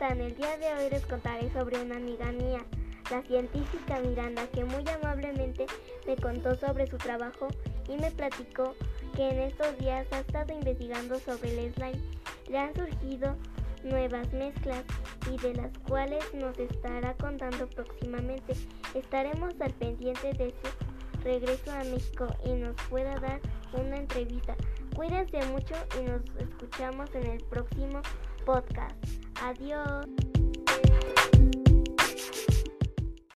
están? El día de hoy les contaré sobre una amiga mía, la científica Miranda, que muy amablemente me contó sobre su trabajo y me platicó que en estos días ha estado investigando sobre el slime. Le han surgido nuevas mezclas y de las cuales nos estará contando próximamente. Estaremos al pendiente de su regreso a México y nos pueda dar una entrevista. Cuídense mucho y nos escuchamos en el próximo podcast. Adiós.